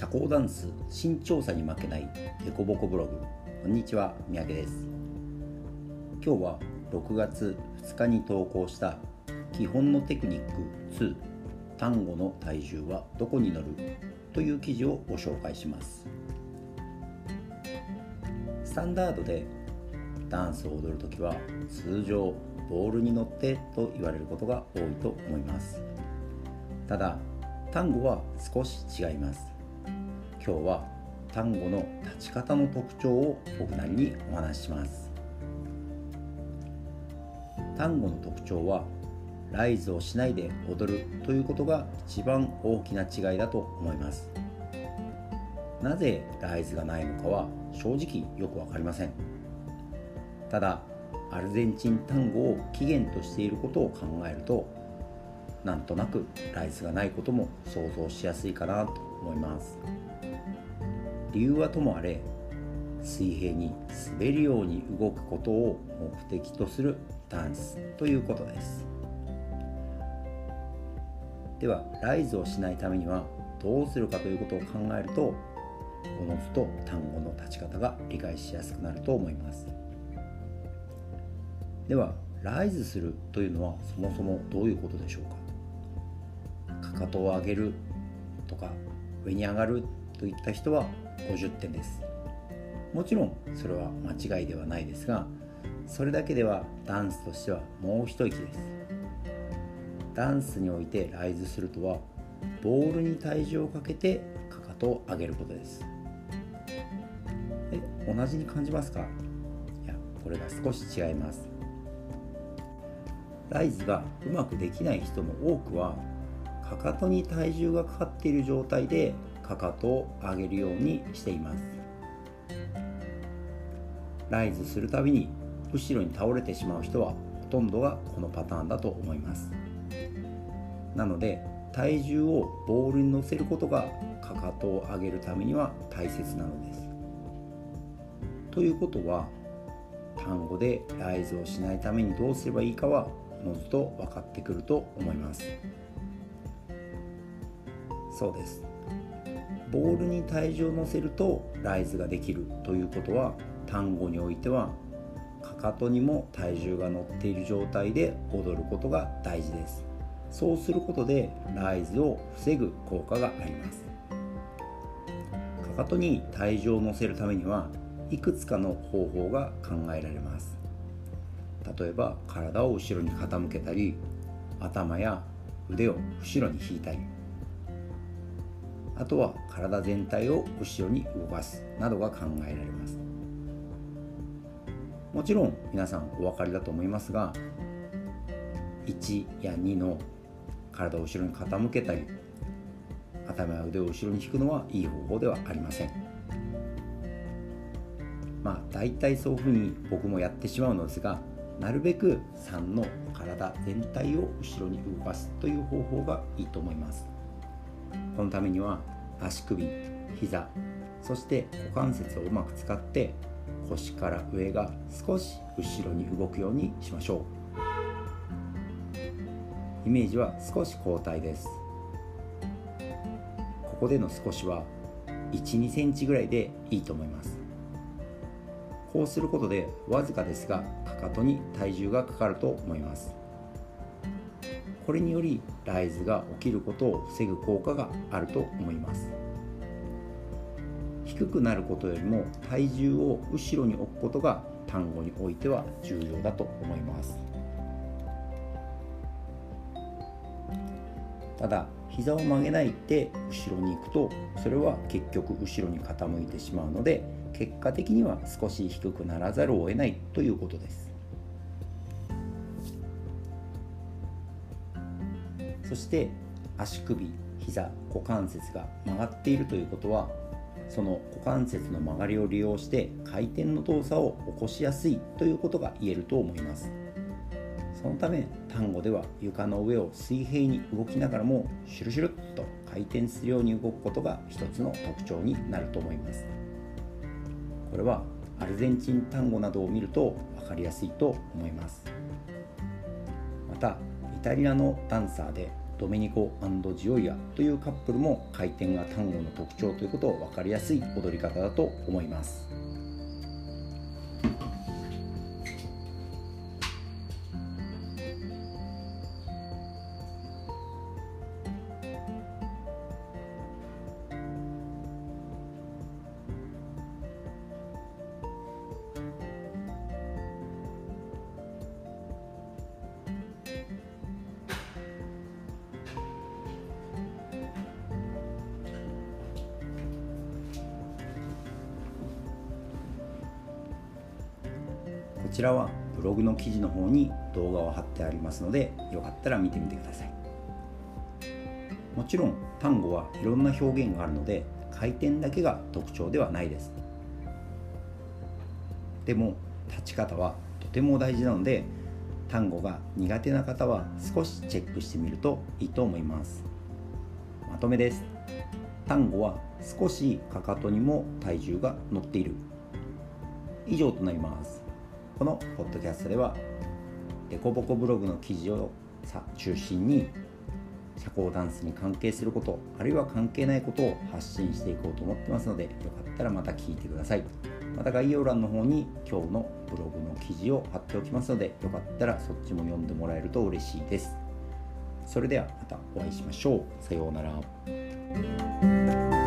社交ダンス身長差に負けないデコボコブログ。こんにちは三宅です。今日は6月2日に投稿した基本のテクニック2単語の体重はどこに乗る？という記事をご紹介します。スタンダードでダンスを踊るときは通常ボールに乗ってと言われることが多いと思います。ただ単語は少し違います。今日は単語の立ち方の特徴を僕なりにお話しします。単語の特徴はライズをしないで踊るということが一番大きな違いだと思います。なぜライズがないのかは正直よく分かりません。ただアルゼンチン単語を起源としていることを考えるとなんとなくライズがないことも想像しやすいかなと思います。理由はともあれ水平に滑るように動くことを目的とするダンスということです。ではライズをしないためにはどうするかということを考えるとおのずと単語の立ち方が理解しやすくなると思います。ではライズするというのはそもそもどういうことでしょうか？かかとを上げるとか上に上がるといった人は50点です。もちろんそれは間違いではないですがそれだけではダンスとしてはもう一息です。ダンスにおいてライズするとはボールに体重をかけてかかとを上げることです。え同じに感じますか？いやこれが少し違います。ライズがうまくできない人の多くはかかとに体重がかかっている状態でかかとを上げるようにしています。ライズするたびに後ろに倒れてしまう人はほとんどがこのパターンだと思います。なので体重をボールに乗せることがかかとを上げるためには大切なのです。ということは単語でライズをしないためにどうすればいいかはおのずと分かってくると思います。そうです。ボールに体重を乗せるとライズができるということは単語においてはかかとにも体重が乗っている状態で踊ることが大事です。そうすることでライズを防ぐ効果があります。かかとに体重を乗せるためにはいくつかの方法が考えられます。例えば体を後ろに傾けたり頭や腕を後ろに引いたり。あとは体全体を後ろに動かすなどが考えられます。もちろん皆さんお分かりだと思いますが1や2の体を後ろに傾けたり頭や腕を後ろに引くのはいい方法ではありません。まあ大体そういうふうに僕もやってしまうのですがなるべく3の体全体を後ろに動かすという方法がいいと思います。このためには足首膝そして股関節をうまく使って腰から上が少し後ろに動くようにしましょう。イメージは少し交代です。ここでの少しは1 2センチぐらいでいいと思います。こうすることでわずかですがかかとに体重がかかると思います。これによりライズが起きることを防ぐ効果があると思います。低くなることよりも体重を後ろに置くことが単語においては重要だと思います。ただ膝を曲げないで後ろに行くとそれは結局後ろに傾いてしまうので結果的には少し低くならざるを得ないということです。そして足首膝股関節が曲がっているということはその股関節の曲がりを利用して回転の動作を起こしやすいということが言えると思います。そのため単語では床の上を水平に動きながらもシュルシュルっと回転するように動くことが一つの特徴になると思います。これはアルゼンチン単語などを見ると分かりやすいと思います。またイタリアのダンサーでドメニコジオイアというカップルも回転が単語の特徴ということを分かりやすい踊り方だと思います。ちらはブログの記事の方に動画を貼ってありますのでよかったら見てみてください。もちろん単語はいろんな表現があるので回転だけが特徴ではないです。でも立ち方はとても大事なので単語が苦手な方は少しチェックしてみるといいと思います。まとめです。単語は少しかかとにも体重が乗っている。以上となります。このポッドキャストではデコボコブログの記事を中心に社交ダンスに関係することあるいは関係ないことを発信していこうと思ってますのでよかったらまた聞いてください。また概要欄の方に今日のブログの記事を貼っておきますのでよかったらそっちも読んでもらえると嬉しいです。それではまたお会いしましょう。さようなら。